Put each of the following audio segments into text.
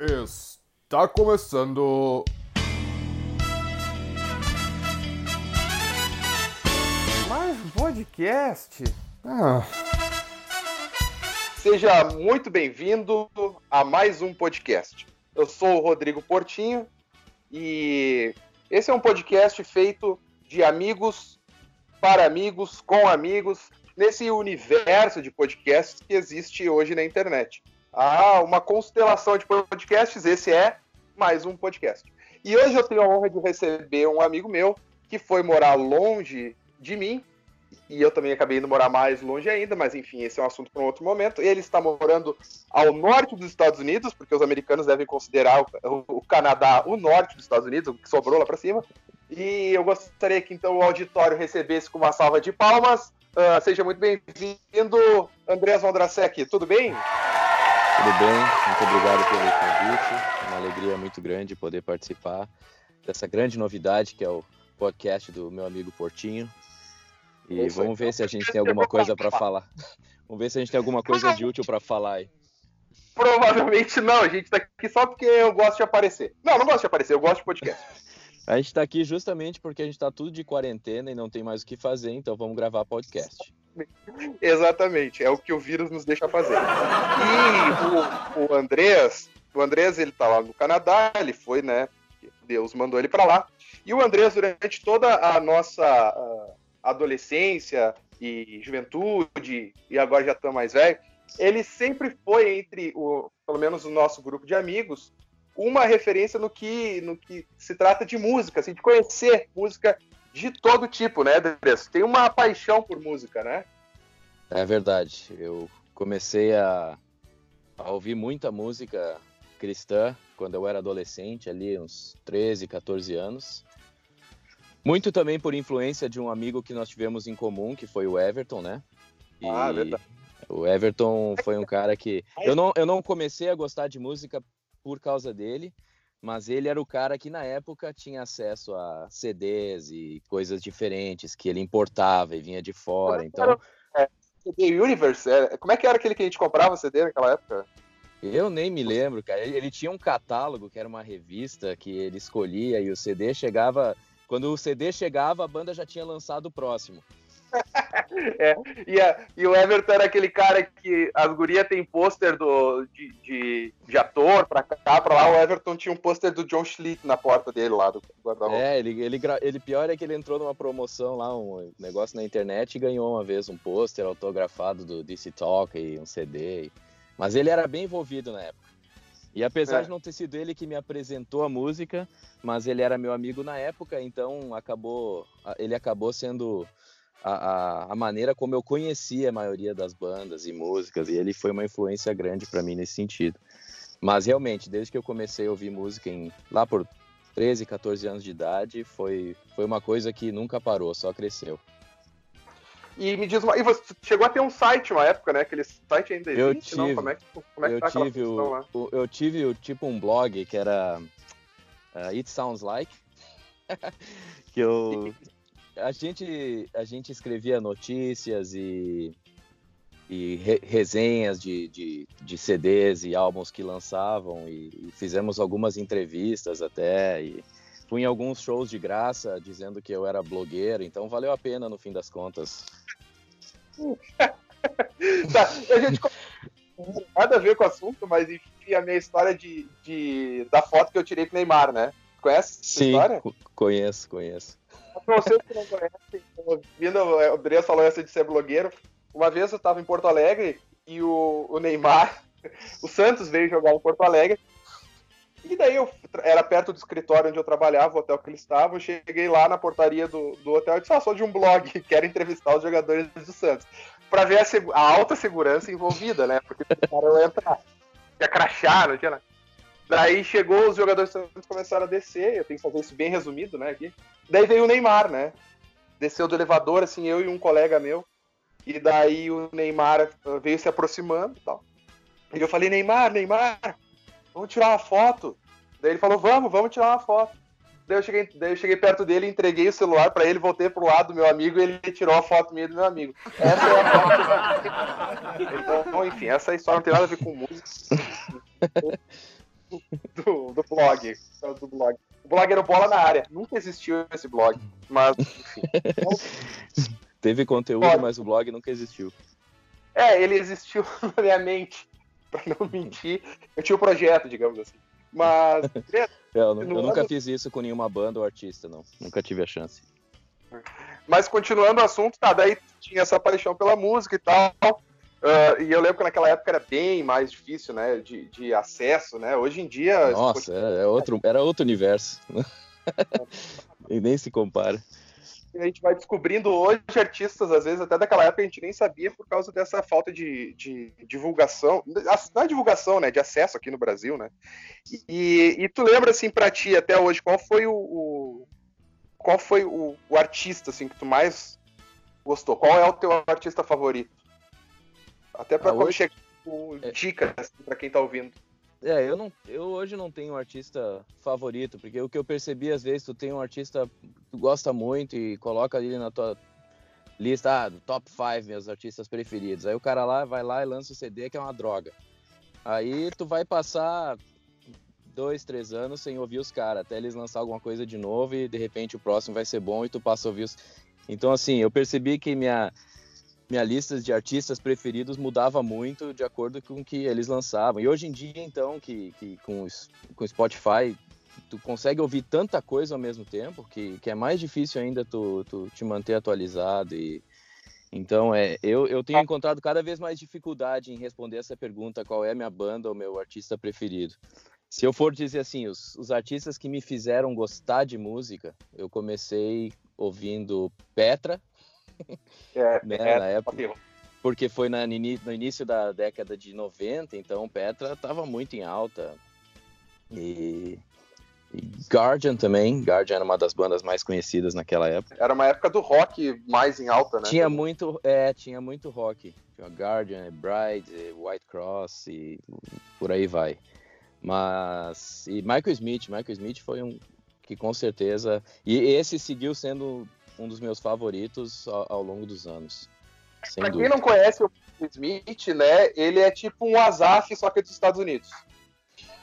Está começando. Mais um podcast? Ah, Seja muito bem-vindo a mais um podcast. Eu sou o Rodrigo Portinho e esse é um podcast feito de amigos para amigos, com amigos, nesse universo de podcasts que existe hoje na internet. Há uma constelação de podcasts, esse é mais um podcast. E hoje eu tenho a honra de receber um amigo meu que foi morar longe de mim e eu também acabei indo morar mais longe ainda, mas enfim, esse é um assunto para um outro momento. Ele está morando ao norte dos Estados Unidos, porque os americanos devem considerar o, o Canadá o norte dos Estados Unidos, o que sobrou lá para cima. E eu gostaria que então o auditório recebesse com uma salva de palmas. Ah, seja muito bem-vindo, Andrés Vondrasek, tudo bem? Tudo bem, muito obrigado pelo convite. Uma alegria muito grande poder participar dessa grande novidade que é o podcast do meu amigo Portinho. E Isso vamos ver se a gente tem alguma coisa para falar. Vamos ver se a gente tem alguma coisa de útil para falar aí. Provavelmente não, a gente tá aqui só porque eu gosto de aparecer. Não, não gosto de aparecer, eu gosto de podcast. A gente está aqui justamente porque a gente está tudo de quarentena e não tem mais o que fazer, então vamos gravar podcast. Exatamente, é o que o vírus nos deixa fazer. E o, o Andrés, o Andrés, ele tá lá no Canadá, ele foi, né? Deus mandou ele para lá. E o Andrés, durante toda a nossa ah, adolescência e juventude, e agora já estamos mais velho, ele sempre foi entre o, pelo menos o nosso grupo de amigos, uma referência no que, no que se trata de música, assim, de conhecer música de todo tipo, né, Andrés? Tem uma paixão por música, né? É verdade, eu comecei a, a ouvir muita música cristã quando eu era adolescente, ali uns 13, 14 anos. Muito também por influência de um amigo que nós tivemos em comum, que foi o Everton, né? E Ah, verdade. O Everton foi um cara que. Eu não, eu não comecei a gostar de música por causa dele, mas ele era o cara que na época tinha acesso a CDs e coisas diferentes que ele importava e vinha de fora. Então, CD Universe, é, como é que era aquele que a gente comprava CD naquela época? eu nem me lembro, cara. Ele, ele tinha um catálogo que era uma revista que ele escolhia e o CD chegava. Quando o CD chegava, a banda já tinha lançado o próximo. É, e, a- e o Everton era aquele cara que as gurias tem pôster do, de, de, de ator pra cá, pra lá. O Everton tinha um pôster do John Schlitt na porta dele lá, do guarda-roupa. É, ele, ele, ele pior é que ele entrou numa promoção lá, um negócio na internet e ganhou uma vez um pôster autografado do DC Talk e um CD. Mas ele era bem envolvido na época. E apesar É. de não ter sido ele que me apresentou a música, mas ele era meu amigo na época, então acabou, ele acabou sendo a, a, a maneira como eu conhecia a maioria das bandas e músicas, e ele foi uma influência grande para mim nesse sentido. Mas realmente, desde que eu comecei a ouvir música em, lá por 13, 14 anos de idade, foi, foi uma coisa que nunca parou, só cresceu. E me diz uma. E você chegou a ter um site uma época, né? Aquele site ainda Eu existe, não? tive. Como é que, como é que eu, tá tive o, lá? o- eu tive o, tipo um blog que era uh, It Sounds Like, que eu a gente a gente escrevia notícias e e re- resenhas de, de, de CDs e álbuns que lançavam e, e fizemos algumas entrevistas até e fui em alguns shows de graça dizendo que eu era blogueiro, então valeu a pena no fim das contas. Tá, a gente nada a ver com o assunto, mas enfim, a minha história de, de, da foto que eu tirei com o Neymar, né? Conhece essa história? co- conheço, conheço. Vocês que não conhecem, ouvindo o Andrés falou essa de ser blogueiro, uma vez eu tava em Porto Alegre e o, o Neymar, o Santos veio jogar em Porto Alegre, e daí eu era perto do escritório onde eu trabalhava, o hotel que eles estavam, eu cheguei lá na portaria do, do hotel e disse, ah, sou de um blog, quero entrevistar os jogadores do Santos. Pra ver a, a alta segurança envolvida, né? Porque o cara entrar. Tinha crachá, não tinha nada. Daí chegou, os jogadores começaram a descer, eu tenho que fazer isso bem resumido, né, aqui. Daí veio o Neymar, né? Desceu do elevador, assim, eu e um colega meu. E daí o Neymar uh, veio se aproximando e tal. E eu falei, Neymar, Neymar, vamos tirar uma foto. Daí ele falou, vamos, vamos tirar uma foto. Daí eu cheguei, daí eu cheguei perto dele, entreguei o celular pra ele, voltei pro lado do meu amigo e ele tirou a foto minha do meu amigo. Essa é a foto. então, enfim, essa história não tem nada a ver com música. Do, do blog. Do blog. O blog era o Bola na Área. Nunca existiu esse blog. Mas, enfim. Teve conteúdo, mas o blog nunca existiu. É, ele existiu na minha mente. Pra não mentir. Eu tinha o um projeto, digamos assim. Mas. É, eu, eu nunca fiz isso com nenhuma banda ou artista, não. Nunca tive a chance. Mas continuando o assunto, tá, daí tinha essa paixão pela música e tal. Uh, e eu lembro que naquela época era bem mais difícil, né, de, de acesso, né? Hoje em dia... Nossa, é, é outro, era outro universo. e nem se compara. A gente vai descobrindo hoje artistas, às vezes, até daquela época a gente nem sabia por causa dessa falta de, de divulgação, não é divulgação, né, de acesso aqui no Brasil, né? E, e tu lembra, assim, pra ti, até hoje, qual foi o, o qual foi o, o artista, assim, que tu mais gostou? Qual é o teu artista favorito? Até para ah, quando hoje... chegar com é... dicas assim, para quem tá ouvindo. É, eu não, eu hoje não tenho um artista favorito, porque o que eu percebi às vezes tu tem um artista que tu gosta muito e coloca ele na tua lista ah, top 5 meus artistas preferidos. Aí o cara lá vai lá e lança o CD que é uma droga. Aí tu vai passar dois, três anos sem ouvir os caras, até eles lançar alguma coisa de novo e de repente o próximo vai ser bom e tu passa a ouvir os. Então, assim, eu percebi que minha, minha lista de artistas preferidos mudava muito de acordo com o que eles lançavam. E hoje em dia, então, que, que com, com Spotify, tu consegue ouvir tanta coisa ao mesmo tempo que, que é mais difícil ainda tu, tu te manter atualizado e então é eu, eu tenho encontrado cada vez mais dificuldade em responder essa pergunta qual é a minha banda ou meu artista preferido se eu for dizer assim os, os artistas que me fizeram gostar de música eu comecei ouvindo Petra é, né, é, na época. Porque foi na, no início da década de 90, então Petra estava muito em alta. E, e Guardian também. Guardian era uma das bandas mais conhecidas naquela época. Era uma época do rock mais em alta, né? Tinha muito, é, tinha muito rock. Tinha Guardian, Bride, White Cross e por aí vai. Mas e Michael Smith, Michael Smith foi um que com certeza e esse seguiu sendo um dos meus favoritos ao, ao longo dos anos. Pra quem não conhece o Smith, né? Ele é tipo um Azaf, só que é dos Estados Unidos.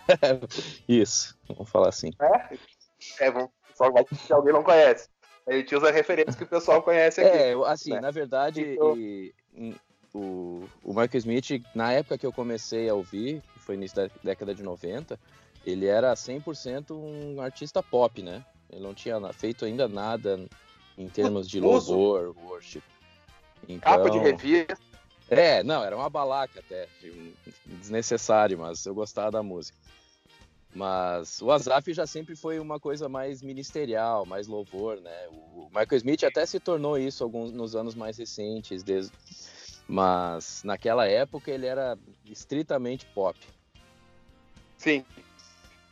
Isso, vamos falar assim. É, é bom. Só vai se alguém não conhece. A gente usa referências que o pessoal conhece aqui. É, assim, né? na verdade, então... e, e, o, o Michael Smith, na época que eu comecei a ouvir, que foi início da década de 90, ele era 100% um artista pop, né? Ele não tinha feito ainda nada em termos de louvor, worship. Então, Capa de revista. É, não, era uma balaca até, desnecessário, mas eu gostava da música. Mas o Azaf já sempre foi uma coisa mais ministerial, mais louvor, né? O Michael Smith até se tornou isso alguns nos anos mais recentes, desde... mas naquela época ele era estritamente pop. Sim.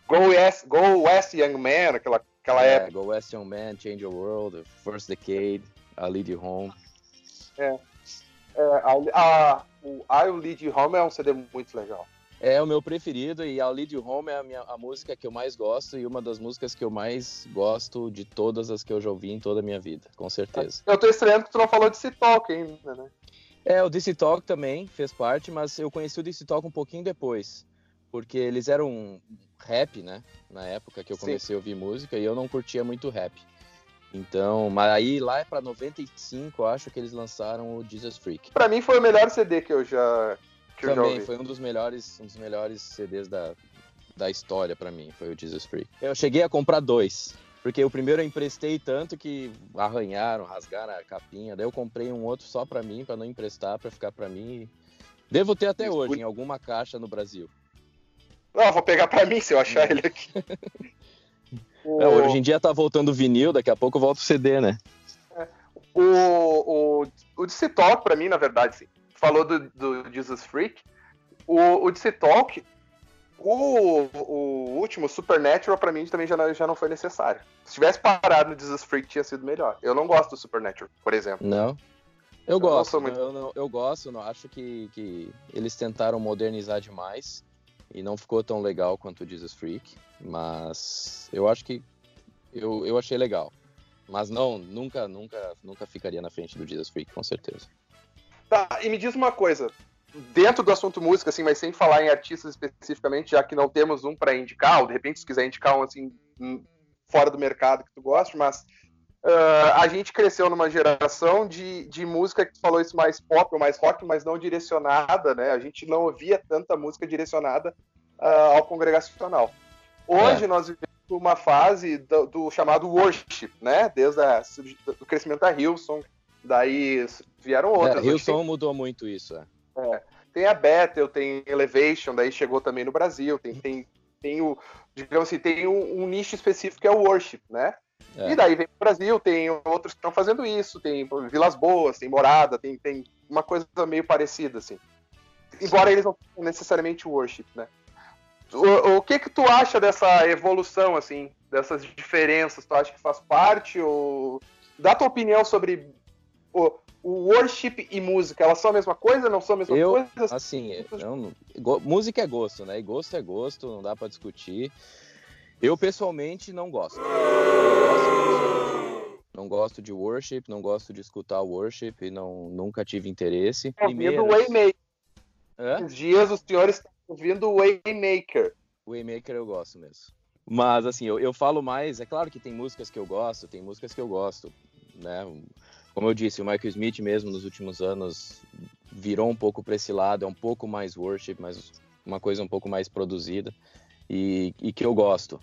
Go West, Go West Young Man, aquela Aquela é, época. Go West Young Man, Change Your World, First Decade, I Lead You Home. É. é a, a, o I Lead You Home é um CD muito legal. É o meu preferido e I'll Lead You Home é a, minha, a música que eu mais gosto e uma das músicas que eu mais gosto de todas as que eu já ouvi em toda a minha vida, com certeza. Eu tô estranhando que tu não falou de Talk ainda, né? É, o DC Talk também fez parte, mas eu conheci o DC Talk um pouquinho depois, porque eles eram rap, né? Na época que eu comecei Sim. a ouvir música e eu não curtia muito rap. Então, mas aí lá é para 95, acho que eles lançaram o Jesus Freak. Para mim foi o melhor CD que eu já que Também eu já ouvi. foi um dos melhores, um dos melhores CDs da, da história para mim, foi o Jesus Freak. Eu cheguei a comprar dois, porque o primeiro eu emprestei tanto que arranharam, rasgaram a capinha, daí eu comprei um outro só para mim, para não emprestar, para ficar para mim. Devo ter até hoje em alguma caixa no Brasil. Não, vou pegar pra mim se eu achar ele aqui. o... é, hoje em dia tá voltando vinil, daqui a pouco volta o CD, né? É. O, o, o DC Talk, pra mim, na verdade, sim. Falou do, do Jesus Freak. O, o DC Talk, o, o último, Supernatural, pra mim também já não, já não foi necessário. Se tivesse parado no Jesus Freak, tinha sido melhor. Eu não gosto do Supernatural, por exemplo. Não? Eu, eu gosto, muito... eu, não, eu gosto, não acho que, que eles tentaram modernizar demais e não ficou tão legal quanto o Jesus Freak, mas eu acho que eu, eu achei legal. Mas não, nunca, nunca, nunca ficaria na frente do Jesus Freak, com certeza. Tá, e me diz uma coisa. dentro do assunto música, assim, mas sem falar em artistas especificamente, já que não temos um para indicar, ou de repente se quiser indicar um assim fora do mercado que tu goste, mas uh, a gente cresceu numa geração de, de música que falou isso mais pop ou mais rock, mas não direcionada, né? A gente não ouvia tanta música direcionada uh, ao congregacional. Hoje é. nós vivemos uma fase do, do, chamado worship, né? Desde a, do crescimento da Hillsong, daí vieram outras. É, Hillsong tem... mudou muito isso, é. é. Tem a Bethel, tem Elevation, daí chegou também no Brasil, tem, tem, tem o, digamos assim, tem um, um nicho específico que é o worship, né? É. E daí vem o Brasil, tem outros que estão fazendo isso, tem Vilas Boas, tem Morada, tem, tem uma coisa meio parecida, assim. Embora eles não tenham necessariamente worship, né? O, o, que que tu acha dessa evolução, assim, dessas diferenças? Tu acha que faz parte? Ou... Dá tua opinião sobre o, o worship e música, elas são a mesma coisa, não são a mesma eu, coisa? Assim, eu, música é gosto, né? E gosto é gosto, não dá para discutir. Eu pessoalmente não gosto. Não gosto de worship, não gosto de escutar worship, não nunca tive interesse. Primeiro, Waymaker. Hã? Os dias os senhores ouvindo Waymaker. Waymaker eu gosto mesmo. Mas assim, eu, eu falo mais, é claro que tem músicas que eu gosto, tem músicas que eu gosto, né? Como eu disse, o Michael Smith mesmo nos últimos anos virou um pouco para esse lado, é um pouco mais worship, mas uma coisa um pouco mais produzida e, e que eu gosto.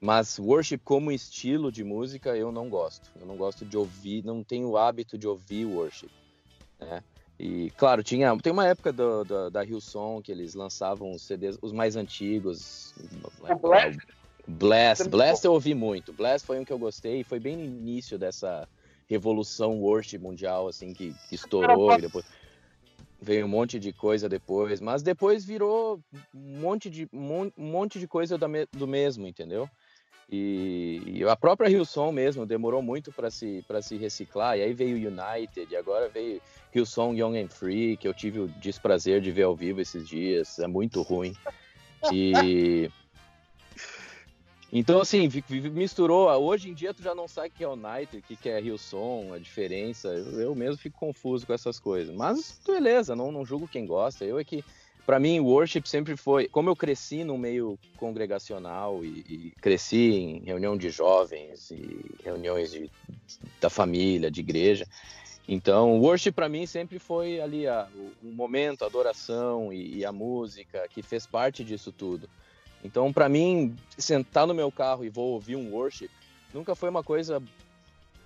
Mas worship como estilo de música eu não gosto. Eu não gosto de ouvir, não tenho o hábito de ouvir worship. Né? E, claro, tinha, tem uma época do, do, da Hillsong que eles lançavam os CDs, os mais antigos. O Blast? Blast, Blast eu ouvi muito. Blast foi um que eu gostei e foi bem no início dessa revolução worship mundial, assim, que, que estourou e depois veio um monte de coisa depois, mas depois virou um monte de, um monte de coisa do mesmo, entendeu? E, e, a própria Hillsong mesmo demorou muito para se, se reciclar. E aí veio United, e agora veio Hillsong Young and Free, que eu tive o desprazer de ver ao vivo esses dias. É muito ruim. E. Então, assim, misturou. Hoje em dia, tu já não sabe o que é United, o que é Hillsong, a diferença. Eu mesmo fico confuso com essas coisas. Mas, beleza, não, não julgo quem gosta. Eu é que para mim, worship sempre foi. Como eu cresci no meio congregacional e, e, cresci em reunião de jovens e reuniões de, da família, de igreja. Então, worship para mim sempre foi ali a, o, o, momento, a adoração e, e, a música que fez parte disso tudo. Então, para mim, sentar no meu carro e vou ouvir um worship nunca foi uma coisa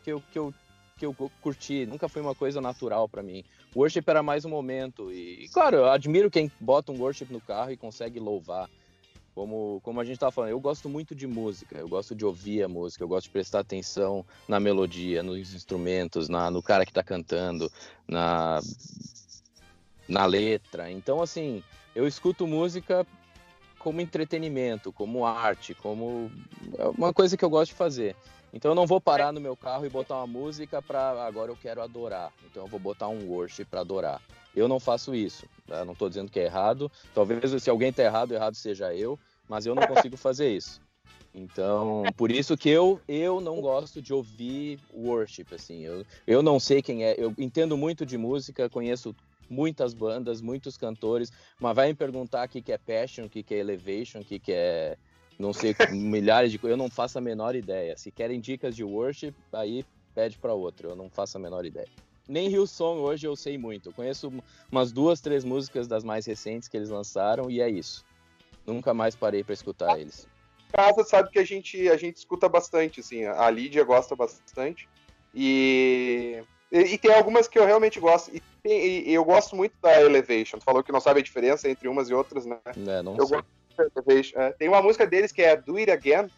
que eu, que eu que eu curti, nunca foi uma coisa natural para mim. Worship era mais um momento e, claro, eu admiro quem bota um worship no carro e consegue louvar. Como, como a gente estava falando, eu gosto muito de música, eu gosto de ouvir a música, eu gosto de prestar atenção na melodia, nos instrumentos, na, no cara que está cantando, na, na letra. Então, assim, eu escuto música como entretenimento, como arte, como é uma coisa que eu gosto de fazer. Então eu não vou parar no meu carro e botar uma música para agora eu quero adorar. Então eu vou botar um worship para adorar. Eu não faço isso. Tá? Não estou dizendo que é errado. Talvez se alguém está errado, errado seja eu, mas eu não consigo fazer isso. Então, por isso que eu, eu não gosto de ouvir worship, assim. Eu, eu não sei quem é. Eu entendo muito de música, conheço muitas bandas, muitos cantores, mas vai me perguntar o que, que é Passion, o que, que é Elevation, o que, que é não sei, milhares de coisas, eu não faço a menor ideia. Se querem dicas de worship, aí pede para outro, eu não faço a menor ideia. Nem Hillsong hoje eu sei muito. Eu conheço umas duas, três músicas das mais recentes que eles lançaram e é isso. Nunca mais parei para escutar eles. Casa sabe que a gente a gente escuta bastante, assim. A Lídia gosta bastante e e, e tem algumas que eu realmente gosto. E, e, eu gosto muito da Elevation. Tu falou que não sabe a diferença entre umas e outras, né? É, não eu sei. Gosto é, tem uma música deles que é Do It Again.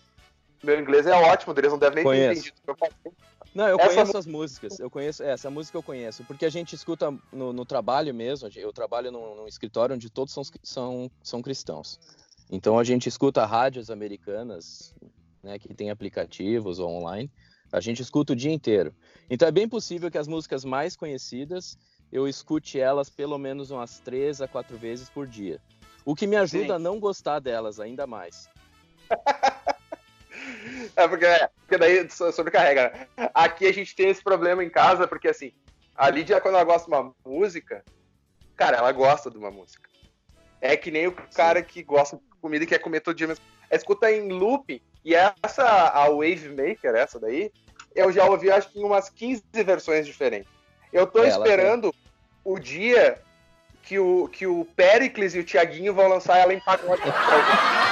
Meu inglês é ótimo, eles não devem nem conheço. ter entendido. Não, eu essa conheço as músicas. Eu conheço é, essa música eu conheço, porque a gente escuta no, no trabalho mesmo. Eu trabalho num, num, escritório onde todos são, são, são cristãos. Então a gente escuta rádios americanas, né, que tem aplicativos ou online. A gente escuta o dia inteiro. Então é bem possível que as músicas mais conhecidas eu escute elas pelo menos umas três a quatro vezes por dia. O que me ajuda Sim. a não gostar delas ainda mais. é porque, porque daí sobrecarrega. Aqui a gente tem esse problema em casa, porque assim, a Lídia, quando ela gosta de uma música, cara, ela gosta de uma música. É que nem o cara Sim. que gosta de comida e quer comer todo dia mesmo. Escuta em loop, e essa, a Wave Maker, essa daí, eu já ouvi acho que em umas 15 versões diferentes. Eu tô é, esperando o dia que o, que o Pericles e o Tiaguinho vão lançar ela em pacote.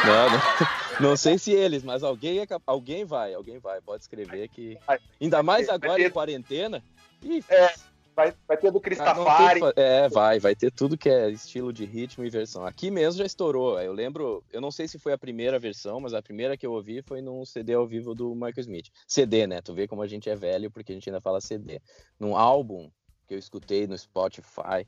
Não, não, não, sei se eles, mas alguém, é, alguém vai, alguém vai. Pode escrever que. Ainda mais agora em quarentena. Ih, é, vai, vai ter do Cristafari. É, vai, vai ter tudo que é estilo de ritmo e versão. Aqui mesmo já estourou. Eu lembro, eu não sei se foi a primeira versão, mas a primeira que eu ouvi foi num CD ao vivo do Michael Smith. CD, né? Tu vê como a gente é velho, porque a gente ainda fala CD. Num álbum que eu escutei no Spotify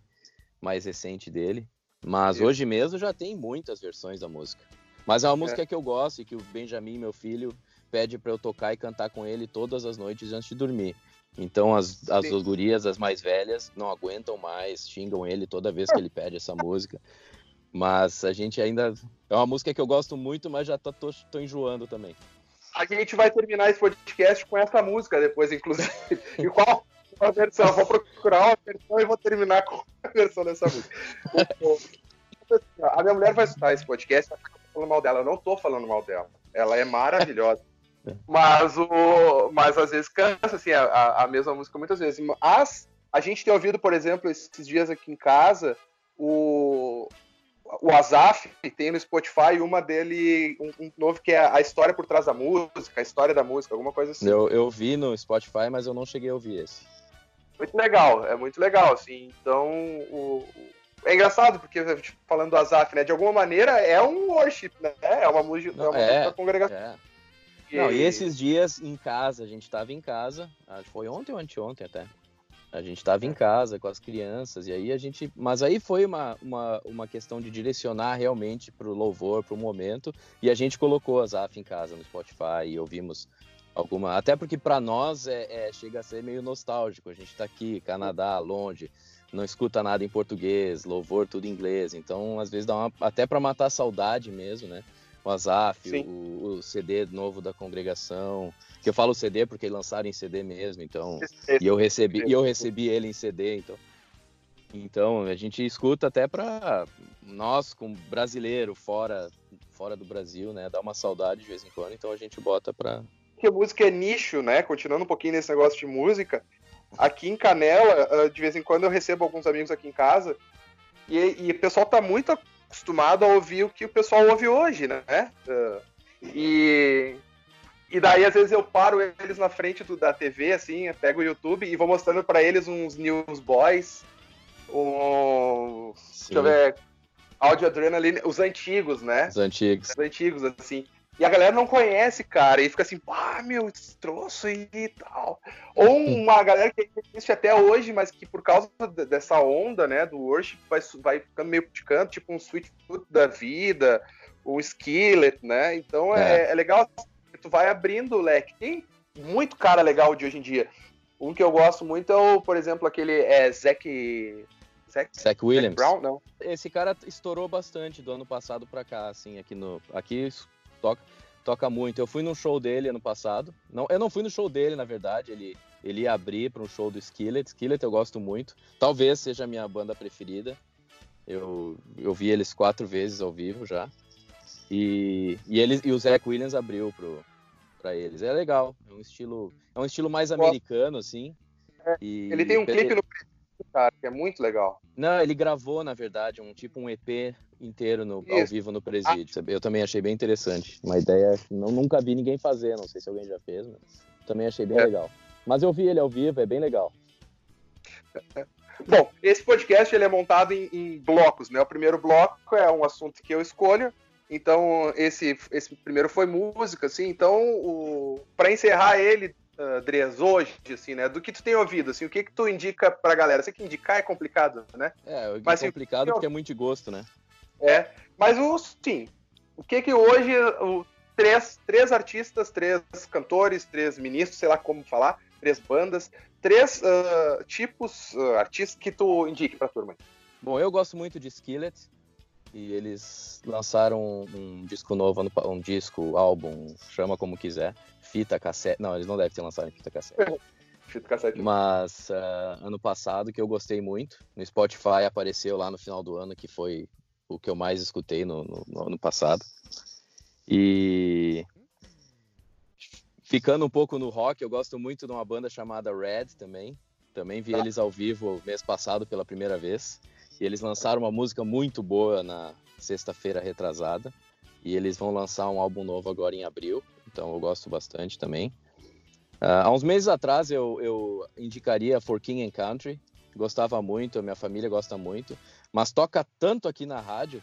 mais recente dele. Mas hoje mesmo já tem muitas versões da música. Mas é uma música é. que eu gosto e que o Benjamin, meu filho, pede para eu tocar e cantar com ele todas as noites antes de dormir. Então as, as duas gurias, as mais velhas, não aguentam mais, xingam ele toda vez que ele pede essa música. Mas a gente ainda. É uma música que eu gosto muito, mas já tô, tô, tô enjoando também. A gente vai terminar esse podcast com essa música depois, inclusive. E qual, uma versão, vou procurar uma versão e vou terminar com a versão dessa música. a minha mulher vai escutar esse podcast e vai ficar falando mal dela. Eu não tô falando mal dela. Ela é maravilhosa. Mas, o, mas às vezes cansa, assim, a, a mesma música muitas vezes. Mas a gente tem ouvido, por exemplo, esses dias aqui em casa, o, o Azaf tem no Spotify uma dele, um, um, novo que é a história por trás da música, a história da música, alguma coisa assim. Eu, eu vi no Spotify, mas eu não cheguei a ouvir esse muito legal, é muito legal, assim. Então, o, é engraçado, porque falando do Azaf, né? De alguma maneira é um worship, né? É uma música, Não, é uma é, congregação. É. Não, e esses dias em casa, a gente estava em casa, foi ontem ou anteontem até. A gente estava em casa com as crianças, e aí a gente. Mas aí foi uma, uma, uma questão de direcionar realmente para o louvor, para o momento, e a gente colocou a Zaf em casa no Spotify e ouvimos alguma. Até porque para nós é, é, chega a ser meio nostálgico. A gente está aqui, Canadá, longe, não escuta nada em português, louvor tudo em inglês. Então, às vezes dá uma, até para matar a saudade mesmo, né? O Azaf, o, o, CD novo da congregação. Que eu falo CD porque lançaram em CD mesmo, então. E eu recebi, e eu recebi ele em CD, então. Então, a gente escuta até para nós, como brasileiro, fora fora do Brasil, né, dá uma saudade de vez em quando, então a gente bota para que a música é nicho, né? Continuando um pouquinho nesse negócio de música. Aqui em Canela, ah, de vez em quando eu recebo alguns amigos aqui em casa e, e o pessoal tá muito acostumado a ouvir o que o pessoal ouve hoje, né? Ah, e, e daí, às vezes, eu paro eles na frente do, da TV, assim, pego o YouTube e vou mostrando para eles uns Newsboys, um. Sim. Deixa eu ver. Audio Adrenaline, os antigos, né? Os antigos. Os antigos, assim. E a galera não conhece, cara, e fica assim, ah, meu, esse troço aí e tal. Ou uma galera que existe até hoje, mas que por causa dessa onda, né, do worship, vai, vai ficando meio de canto, tipo um Sweet Foot da vida, um Skillet, né? Então é, é, é legal, tu vai abrindo o leque. Tem muito cara legal de hoje em dia. Um que eu gosto muito é o, por exemplo, aquele é, Zack... Zack, Zach Williams. Zach Brown, não. Esse cara estourou bastante do ano passado pra cá, assim, aqui no... Aqui toca, toca muito. Eu fui num show dele ano passado. Não, eu não fui no show dele, na verdade. Ele, ele ia abrir para um show do Skillet. Skillet eu gosto muito. Talvez seja a minha banda preferida. Eu, eu vi eles quatro vezes ao vivo já. E, e, eles, e o Zach Williams abriu pro, pra eles. É legal. É um estilo, é um estilo mais americano, assim. É, e, ele tem um clipe no cara, que é muito legal. Não, ele gravou, na verdade, um tipo um EP inteiro no, ao vivo no presídio. Eu também achei bem interessante. Uma ideia que não, nunca vi ninguém fazer, não sei se alguém já fez, mas também achei bem é. legal. Mas eu vi ele ao vivo, é bem legal. Bom, esse podcast ele é montado em, em, blocos, né? O primeiro bloco é um assunto que eu escolho. Então, esse, esse primeiro foi música, assim. Então, para encerrar ele, Andreas, hoje, assim, né? Do que tu tem ouvido, assim, o que que tu indica pra galera? Sei que indicar é complicado, né? É, é mas, complicado assim, porque é muito de gosto, né? É, mas o sim, o que que hoje o, três, três artistas, três cantores, três ministros, sei lá como falar, três bandas, três uh, tipos uh, artistas que tu indique pra turma? Bom, eu gosto muito de Skillet e eles lançaram um, disco novo, um disco, álbum, chama como quiser, fita cassete. Não, eles não devem ter lançado em fita cassete. fita cassete. Mas uh, ano passado que eu gostei muito. No Spotify apareceu lá no final do ano, que foi o que eu mais escutei no, no, no ano passado. E ficando um pouco no rock, eu gosto muito de uma banda chamada Red também. Também vi tá. eles ao vivo mês passado pela primeira vez. E eles lançaram uma música muito boa na sexta-feira retrasada. E eles vão lançar um álbum novo agora em abril. Então eu gosto bastante também. Uh, há uns meses atrás eu, eu indicaria For King and Country. Gostava muito, a minha família gosta muito. Mas toca tanto aqui na rádio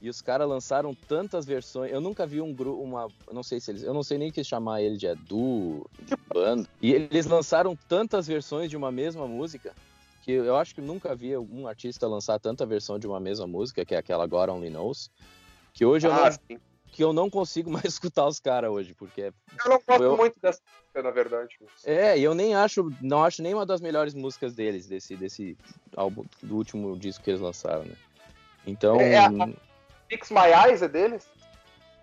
e os caras lançaram tantas versões. Eu nunca vi um grupo, uma. Não sei se eles. Eu não sei nem que chamar ele de duo, de banda. E eles lançaram tantas versões de uma mesma música que eu acho que nunca vi um artista lançar tanta versão de uma mesma música, que é aquela God Only Knows. Que hoje eu, ah, não, que eu não consigo mais escutar os caras hoje, porque. Eu não gosto eu... muito dessa música, na verdade. É, e eu nem acho. Não acho nem uma das melhores músicas deles, desse, desse álbum, do último disco que eles lançaram, né? Então. É, é a Fix My Eyes é deles?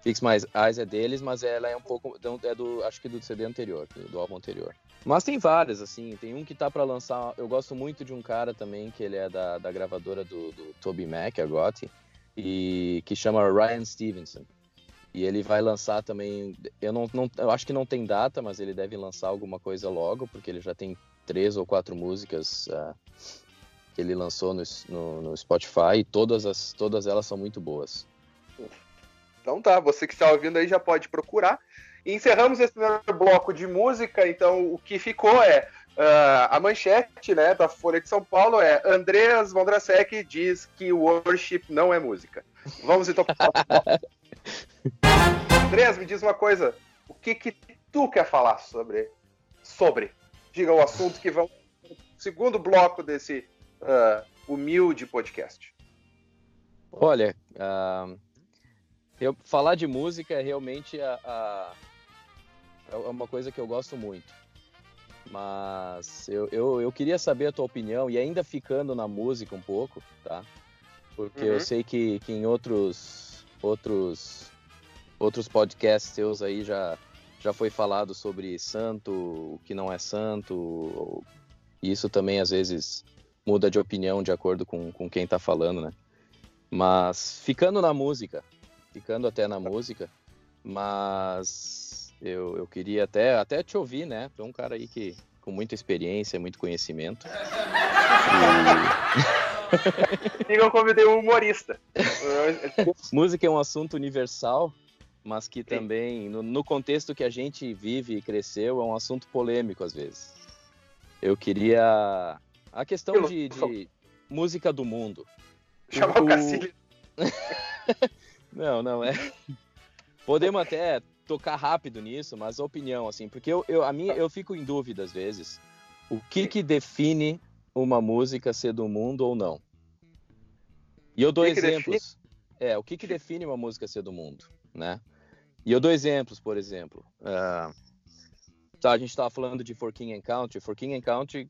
Fix My Eyes é deles, mas ela é um pouco. É do. Acho que do CD anterior, do álbum anterior. Mas tem várias, assim. Tem um que tá para lançar. Eu gosto muito de um cara também, que ele é da, da gravadora do, do Toby Mac, a Gotti, e que chama Ryan Stevenson. E ele vai lançar também. Eu não, não, eu acho que não tem data, mas ele deve lançar alguma coisa logo, porque ele já tem três ou quatro músicas uh, que ele lançou no, no, no, Spotify e todas, as, todas elas são muito boas. Então tá, você que está ouvindo aí já pode procurar. E encerramos esse primeiro bloco de música, então o que ficou é uh, a manchete né, da Folha de São Paulo é Andreas Vondrasek diz que worship não é música. Vamos então para Andreas, me diz uma coisa, o que que tu quer falar sobre? Sobre. Diga o assunto que vamos segundo bloco desse uh, humilde podcast? Olha, uh, eu, falar de música é realmente a, a, é uma coisa que eu gosto muito. Mas eu, eu, eu, queria saber a tua opinião, e ainda ficando na música um pouco, tá? Porque uhum. eu sei que, que em outros, outros, outros podcasts seus aí já, já foi falado sobre santo, o que não é santo, e isso também às vezes muda de opinião de acordo com, com quem tá falando, né? Mas ficando na música, ficando até na música, mas eu, eu queria até, até te ouvir, né? Tu é um cara aí que com muita experiência, muito conhecimento. E... eu convidei um humorista. música é um assunto universal, mas que também, no, no contexto que a gente vive e cresceu, é um assunto polêmico às vezes. Eu queria a questão de, de música do mundo. Chamar o, o Cacilhas. não, não, é. Podemos até tocar rápido nisso, mas a opinião, assim, porque eu, eu, a mim, eu fico em dúvida às vezes. O que que define uma música ser do mundo ou não? E eu dou que exemplos. Que é, o que que define uma música ser do mundo, né? E eu dou exemplos, por exemplo. Uh, tá, a gente estava falando de For King and Country. For King and Country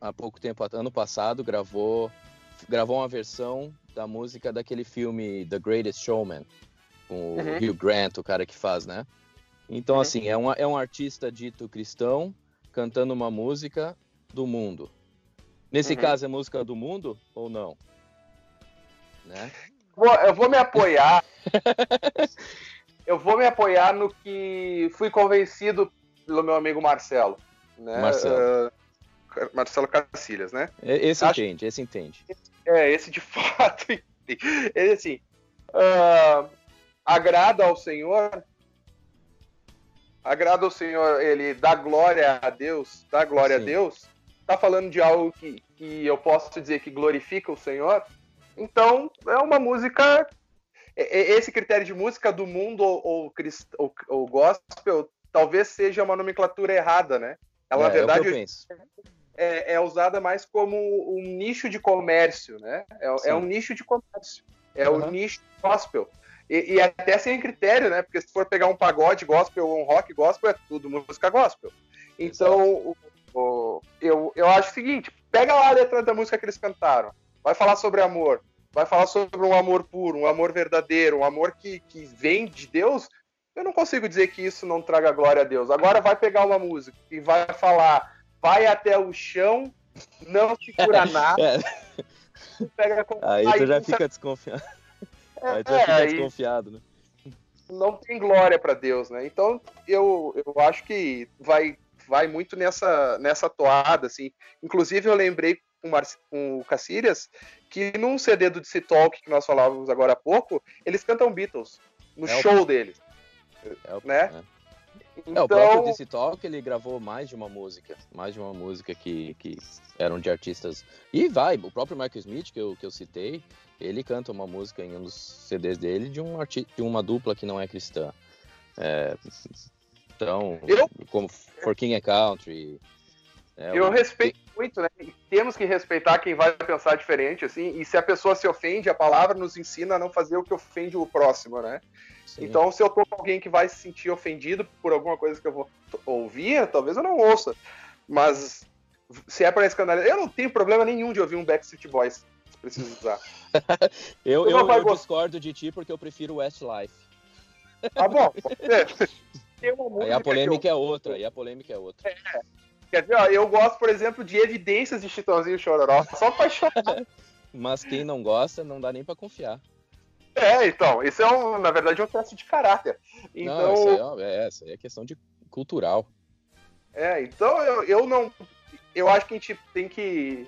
há pouco tempo, ano passado, gravou, gravou uma versão da música daquele filme The Greatest Showman, com o uhum. Hugh Grant, o cara que faz, né? Então, uhum. assim, é, uma, é um artista dito cristão cantando uma música do mundo. Nesse uhum. caso, é música do mundo ou não? Né? Vou, eu vou me apoiar. eu vou me apoiar no que fui convencido pelo meu amigo Marcelo. Né? Marcelo. Uh, Marcelo Cacilhas, né? Esse Acho... entende, esse entende. É, esse de fato. Ele, assim, uh, agrada ao Senhor, agrada ao Senhor, ele dá glória a Deus, dá glória Sim. a Deus, tá falando de algo que, que eu posso dizer que glorifica o Senhor, então é uma música. Esse critério de música do mundo ou, ou, ou, ou gospel talvez seja uma nomenclatura errada, né? Ela, é, na verdade, é é, é, usada mais como um nicho de comércio, né? É, é um nicho de comércio. É uhum. o nicho gospel. E, e, até sem critério, né? Porque se for pegar um pagode gospel ou um rock gospel, é tudo música gospel. Então, o, o, eu, eu acho o seguinte: pega lá a letra da música que eles cantaram. Vai falar sobre amor. Vai falar sobre um amor puro, um amor verdadeiro, um amor que, que vem de Deus. Eu não consigo dizer que isso não traga glória a Deus. Agora vai pegar uma música e vai falar vai até o chão, não segura nada. É. Pega com... Aí tu já fica desconfiado. Aí tu já fica aí desconfiado, né? não tem glória para Deus, né? Então eu, eu acho que vai vai muito nessa nessa toada, assim. Inclusive eu lembrei com, Mar... com o que num CD do DC Talk que nós falávamos agora há pouco, eles cantam Beatles no É o- show deles, É o, né? é. Então, É, o próprio DC Talk, ele gravou mais de uma música, mais de uma música que, que eram de artistas. E vai, o próprio Michael Smith, que eu, que eu citei, ele canta uma música em um dos CDs dele de, um arti de uma dupla que não é cristã. É, então, Eu- como For King and Country. É, eu respeito muito, né? Temos que respeitar quem vai pensar diferente, assim. E se a pessoa se ofende, a palavra nos ensina a não fazer o que ofende o próximo, né? sim. Então, se eu tô com alguém que vai se sentir ofendido por alguma coisa que eu vou ouvir, talvez eu não ouça. Mas se é para escandalizar, eu não tenho problema nenhum de ouvir um Backstreet Boys, se precisar. eu, eu, eu discordo de ti porque eu prefiro Westlife. Tá bom, pode ser. Tem uma Aí a polêmica é outra, aí a polêmica é outra. eu, quer ver, ó, eu gosto, por exemplo, de evidências de Chitãozinho Chororó, só pra chorar. Mas quem não gosta, não dá nem pra confiar. É, então, isso é, um, na verdade, um teste de caráter. Então, Não, isso aí, ó, é, isso aí é questão de cultural. É, então eu, eu não. Eu acho que a gente tem que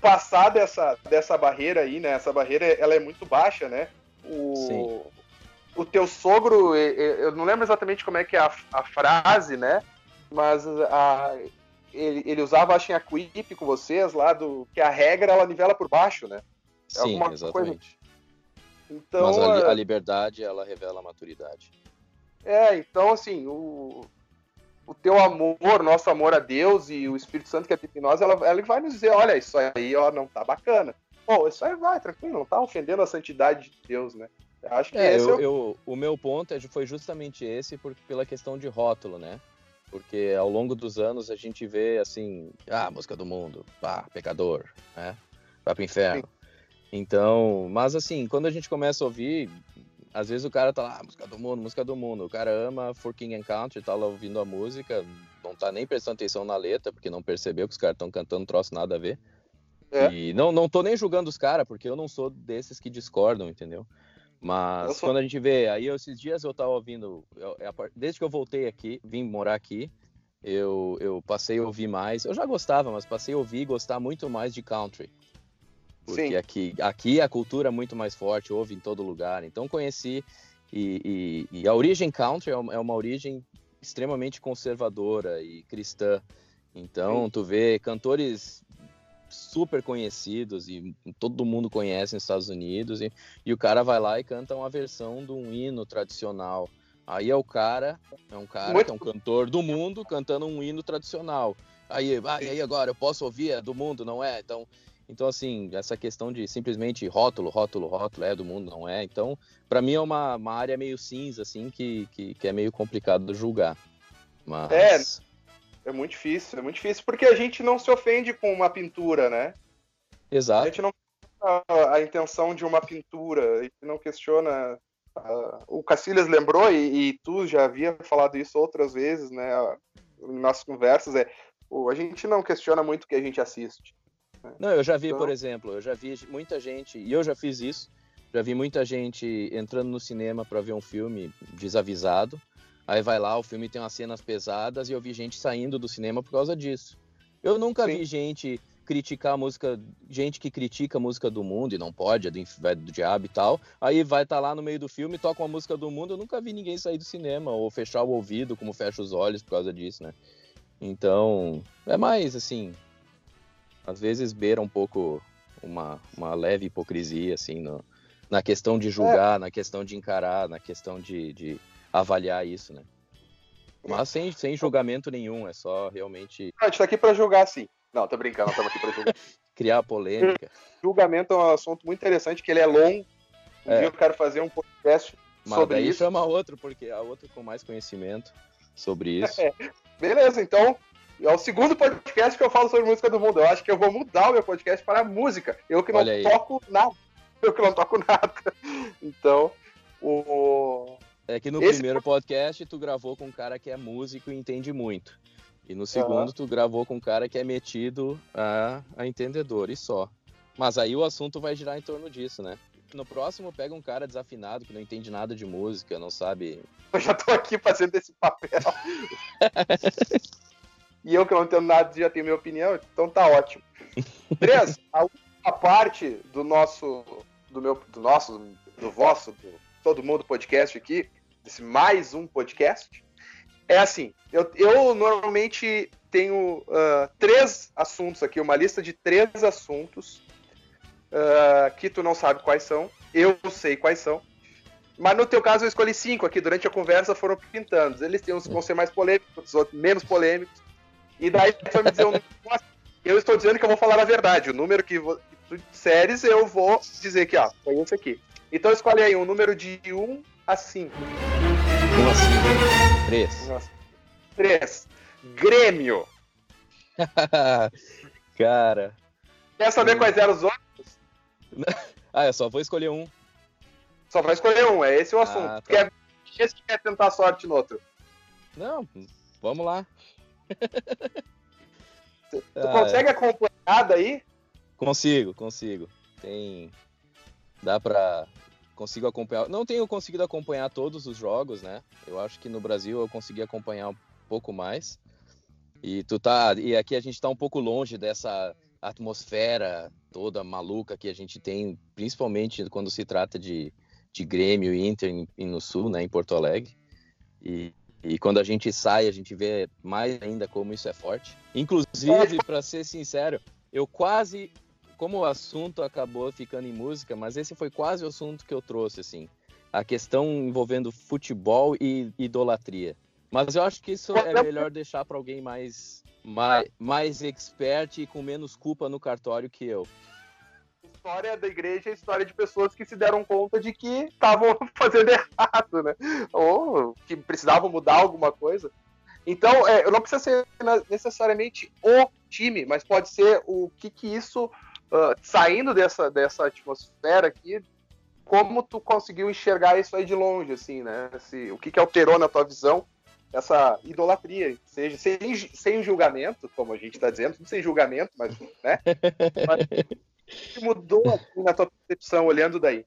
passar dessa, dessa barreira aí, né? Essa barreira ela é muito baixa, né? O, Sim. o teu sogro, eu não lembro exatamente como é que é a, a frase, né? Mas a, ele, ele usava, acho, em Aquip com vocês lá, do que a regra ela nivela por baixo, né? Sim, alguma exatamente. Então, Mas a, li- é- a liberdade, ela revela a maturidade. É, então assim, o, o teu amor, nosso amor a Deus e o Espírito Santo que habita em nós, ela, ela vai nos dizer, olha, isso aí ó, não tá bacana. Bom, isso aí vai, tranquilo, não tá ofendendo a santidade de Deus, né? Eu acho que É, é eu, o... eu- o meu ponto é- foi justamente esse por, pela questão de rótulo, né? Porque ao longo dos anos a gente vê assim, ah, música do mundo, pá, pecador, né? Vai pro inferno. Então, mas assim, quando a gente começa a ouvir, às vezes o cara tá lá, ah, música do mundo, música do mundo. O cara ama For King and Country, tá lá ouvindo a música, não tá nem prestando atenção na letra, porque não percebeu que os caras estão cantando troço nada a ver. É. E não, não tô nem julgando os caras, porque eu não sou desses que discordam, entendeu? Mas sou- quando a gente vê, aí eu, esses dias eu tava ouvindo, eu- é desde que eu voltei aqui, vim morar aqui, eu, eu passei a ouvir mais. Eu já gostava, mas passei a ouvir e gostar muito mais de country. Porque Sim. aqui, aqui a cultura é muito mais forte, ouve em todo lugar. Então conheci, e, e- e a origem country é uma, é uma origem extremamente conservadora e cristã. Então tu vê cantores super conhecidos e todo mundo conhece nos Estados Unidos e, e o cara vai lá e canta uma versão de um hino tradicional. Aí é o cara, é um cara Muito- que é um cantor do mundo cantando um hino tradicional. Aí, ah, aí agora eu posso ouvir, é do mundo, não é? Então, então assim, essa questão de simplesmente rótulo, rótulo, rótulo, é do mundo, não é? Então, para mim é uma, uma área meio cinza, assim, que, que, que é meio complicado de julgar. Mas, É. É muito difícil, é muito difícil, porque a gente não se ofende com uma pintura, né? A exato. gente não a, a intenção de uma pintura, a gente não questiona. ah, o Cacilhas lembrou, e, e tu já havia falado isso outras vezes, né? Em nossas conversas, é o- a gente não questiona muito o que a gente assiste. Não, eu já vi, Então- por exemplo, eu já vi muita gente, e eu já fiz isso, já vi muita gente entrando no cinema para ver um filme desavisado. Aí vai lá, o filme tem umas cenas pesadas e eu vi gente saindo do cinema por causa disso. Eu nunca Sim. vi gente criticar a música, gente que critica a música do mundo e não pode, é do, é do diabo e tal. Aí vai estar lá no meio do filme, toca uma música do mundo, eu nunca vi ninguém sair do cinema ou fechar o ouvido como fecha os olhos por causa disso, né? Então, é mais assim, às vezes beira um pouco uma, uma leve hipocrisia, assim, no, na questão de julgar, na questão de encarar, na questão de, de avaliar isso, né? Mas sem, sem julgamento nenhum, é só realmente A gente tá aqui pra julgar, sim. Não, tô brincando, estamos aqui pra julgar. criar polêmica. Julgamento é um assunto muito interessante, que ele é longo. Um É. dia eu quero fazer um podcast Mas sobre daí isso. chama outro, porque a outra com mais conhecimento sobre isso. Beleza, então é o segundo podcast que eu falo sobre música do mundo. Eu acho que eu vou mudar o meu podcast para música. Eu que não toco nada. Eu que não toco nada. Então, o. É que no Esse- primeiro podcast tu gravou com um cara que é músico e entende muito. E no segundo, uhum. tu gravou com um cara que é metido a, a entendedor e só. Mas aí o assunto vai girar em torno disso, né? No próximo, pega um cara desafinado que não entende nada de música, não sabe. Eu já tô aqui fazendo esse papel. e eu que não entendo nada já tenho minha opinião, então tá ótimo. Três, a última parte do nosso, do meu, do nosso, do vosso, do todo mundo podcast aqui, desse mais um podcast, é assim, eu, eu normalmente tenho uh, três assuntos aqui, uma lista de três assuntos uh, que tu não sabe quais são, eu sei quais são, mas no teu caso eu escolhi cinco aqui, durante a conversa foram pintando. Eles têm uns que vão ser mais polêmicos, outros menos polêmicos. E daí tu vai me dizer um número. Eu estou dizendo que eu vou falar a verdade. O número que, vou, que tu disseres, eu vou dizer que, ó, foi esse aqui. Então escolhe aí um número de 1 a 5. 1 a 5. 3. 3. Grêmio. Cara. Quer saber quais eram os outros? ah, eu só vou escolher um. Só vai escolher um, é esse o assunto. Ah, tá. Quer, esse que quer tentar sorte no outro. Não, vamos lá. tu ah, consegue é. acompanhar daí? Consigo, consigo. Tem. Dá pra. Consigo acompanhar. Não tenho conseguido acompanhar todos os jogos, né? Eu acho que no Brasil eu consegui acompanhar um pouco mais. E tu tá. E aqui a gente tá um pouco longe dessa atmosfera toda maluca que a gente tem, principalmente quando se trata de, de Grêmio e Inter no Sul, né, em Porto Alegre. E, e quando a gente sai, a gente vê mais ainda como isso é forte. Inclusive, para ser sincero, eu quase, como o assunto acabou ficando em música, mas esse foi quase o assunto que eu trouxe, assim. A questão envolvendo futebol e idolatria. Mas eu acho que isso é melhor deixar para alguém mais, mais, mais expert e com menos culpa no cartório que eu história da igreja é história de pessoas que se deram conta de que estavam fazendo errado, né? Ou que precisavam mudar alguma coisa. Então, é, não precisa ser necessariamente o time, mas pode ser o que que isso, uh, saindo dessa, dessa atmosfera aqui, como tu conseguiu enxergar isso aí de longe, assim, né? O que que alterou na tua visão essa idolatria, seja sem, sem julgamento, como a gente está dizendo, sem julgamento, mas, né? Mas, que mudou assim, na tua percepção olhando daí?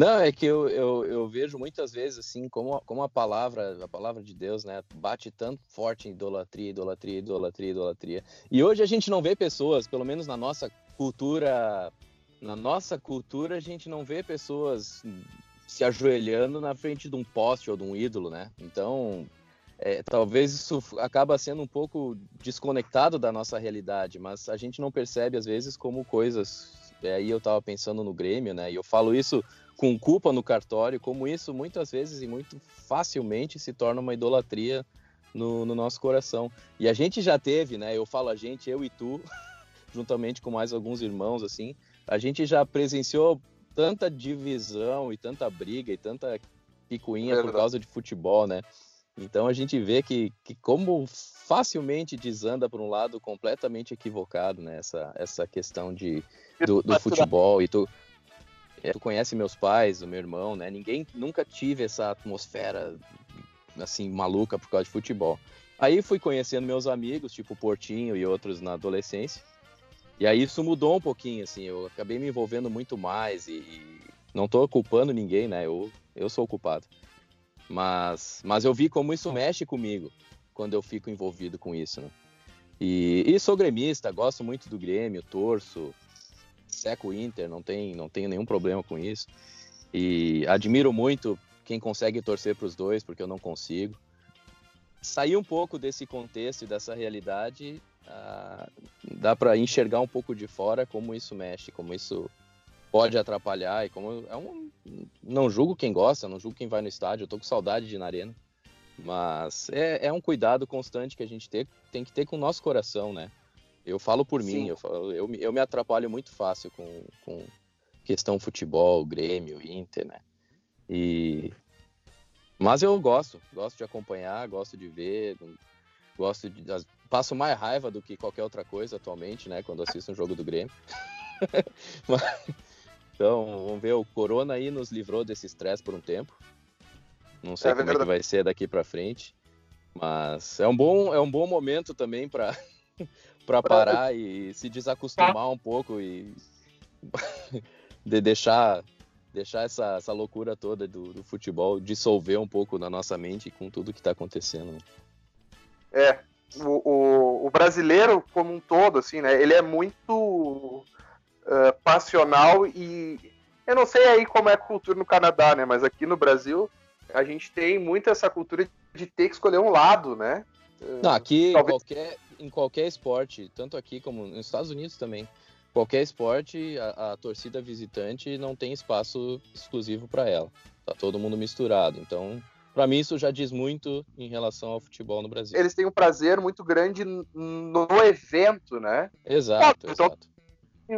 Não, é que eu, eu, eu, vejo muitas vezes assim como, como a palavra, a palavra de Deus, né, bate tanto forte em idolatria, idolatria, idolatria, idolatria. E hoje a gente não vê pessoas, pelo menos na nossa cultura, na nossa cultura a gente não vê pessoas se ajoelhando na frente de um poste ou de um ídolo, né? Então, é, talvez isso acaba sendo um pouco desconectado da nossa realidade, mas a gente não percebe às vezes como coisas. É, aí eu estava pensando no Grêmio, né? E eu falo isso com culpa no cartório, como isso muitas vezes e muito facilmente se torna uma idolatria no, no nosso coração. E a gente já teve, né? Eu falo a gente, eu e tu, juntamente com mais alguns irmãos, assim, a gente já presenciou tanta divisão e tanta briga e tanta picuinha é por causa de futebol, né? Então a gente vê que, que como facilmente desanda por um lado completamente equivocado, né? Essa, essa questão de, do, do futebol. E tu, é, tu conhece meus pais, o meu irmão, né? Ninguém nunca tive essa atmosfera assim maluca por causa de futebol. Aí fui conhecendo meus amigos, tipo Portinho e outros na adolescência. E aí isso mudou um pouquinho, assim, eu acabei me envolvendo muito mais e, e não tô culpando ninguém, né? Eu, eu sou o culpado. Mas, mas eu vi como isso mexe comigo quando eu fico envolvido com isso, né? E, e sou gremista, gosto muito do Grêmio, torço, seco o Inter, não, tem, não tenho nenhum problema com isso. E admiro muito quem consegue torcer para os dois, porque eu não consigo. Sair um pouco desse contexto e dessa realidade, ah, dá para enxergar um pouco de fora como isso mexe, como isso pode atrapalhar. E como é um, não julgo quem gosta, não julgo quem vai no estádio. Eu tô com saudade de ir na arena. Mas é, é um cuidado constante que a gente tem, tem que ter com o nosso coração, né? Eu falo por Sim. mim, eu, falo, eu, eu, me atrapalho muito fácil com, com questão futebol, Grêmio, Inter, né? E... Mas eu gosto, gosto de acompanhar, gosto de ver, gosto de... Passo mais raiva do que qualquer outra coisa atualmente, né? Quando assisto um jogo do Grêmio. Mas... Então, vamos ver, o Corona aí nos livrou desse estresse por um tempo. Não sei é como é que vai ser daqui para frente. Mas é um bom, é um bom momento também para para parar e se desacostumar um pouco e de deixar deixar essa, essa loucura toda do, do, futebol dissolver um pouco na nossa mente com tudo que está acontecendo. Né? É, o, o, o, brasileiro como um todo, assim, né? Ele é muito uh, passional e eu não sei aí como é a cultura no Canadá, né? Mas aqui no Brasil a gente tem muito essa cultura de ter que escolher um lado, né? Não, aqui Talvez... qualquer, em qualquer esporte, tanto aqui como nos Estados Unidos também, qualquer esporte, a, a torcida visitante não tem espaço exclusivo para ela. Tá todo mundo misturado. Então, para mim, isso já diz muito em relação ao futebol no Brasil. Eles têm um prazer muito grande no evento, né? Exato, então, exato.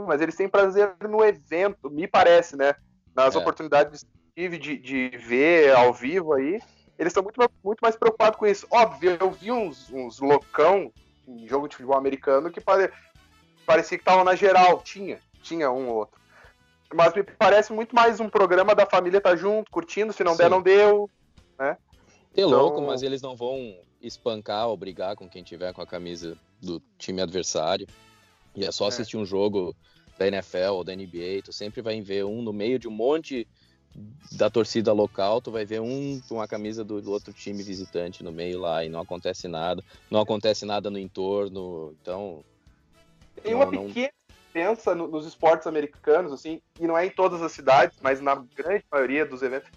Mas eles têm prazer no evento, me parece, né? Nas é. oportunidades que tive de, de ver ao vivo aí, eles estão muito, muito mais preocupados com isso. Óbvio, eu vi uns, uns loucão em jogo de futebol americano que pare, parecia que estavam na geral. Tinha, tinha um ou outro. Mas me parece muito mais um programa da família estar tá junto, curtindo, se não Sim. der, não deu. Né? É então... louco, mas eles não vão espancar ou brigar com quem tiver com a camisa do time adversário. E é só é. assistir é. um jogo da NFL ou da NBA, tu sempre vai ver um no meio de um monte da torcida local, tu vai ver um com a camisa do, do, outro time visitante no meio lá e não acontece nada, não acontece nada no entorno, então tem uma não, pequena diferença no, nos esportes americanos, assim, e não é em todas as cidades, mas na grande maioria dos eventos,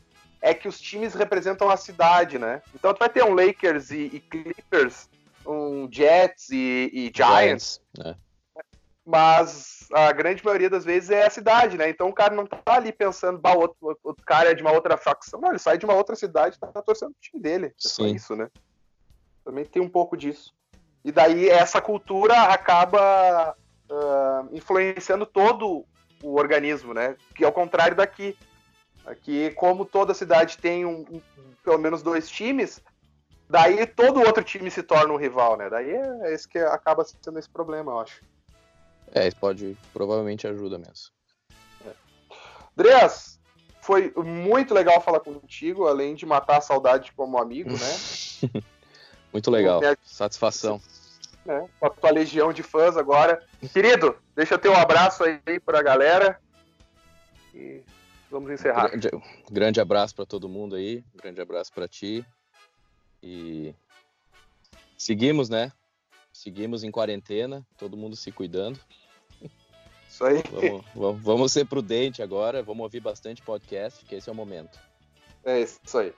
é que os times representam a cidade, né? Então tu vai ter um Lakers e, e Clippers, um Jets e, e Giants, Giants né? Mas a grande maioria das vezes é a cidade, né? Então o cara não tá ali pensando, bah, outro, outro cara é de uma outra facção. Não, ele sai de uma outra cidade e tá torcendo o time dele. É só isso, né? Também tem um pouco disso. E daí essa cultura acaba uh, influenciando todo o organismo, né? Que ao contrário daqui. Aqui, como toda cidade tem um, um, pelo menos dois times, daí todo outro time se torna um rival, né? Daí é esse que acaba sendo esse problema, eu acho. É, isso pode, provavelmente ajuda mesmo. É. Andreas, foi muito legal falar contigo, além de matar a saudade como amigo, né? muito legal, satisfação. É, com a tua legião de fãs agora. Querido, deixa eu ter um abraço aí pra galera. E vamos encerrar. Grande, grande abraço para todo mundo aí, grande abraço para ti. E seguimos, né? Seguimos em quarentena, todo mundo se cuidando. Isso aí. Vamos, vamos, vamos ser prudentes agora, vamos ouvir bastante podcast, que esse é o momento. É isso aí.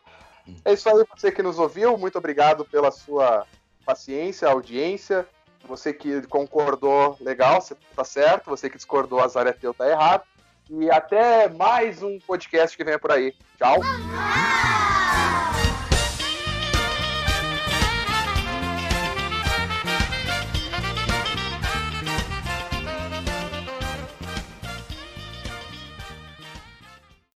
É isso aí, você que nos ouviu, muito obrigado pela sua paciência, audiência. Você que concordou, legal, você tá certo. Você que discordou, azar é teu, tá errado. E até mais um podcast que venha por aí. Tchau.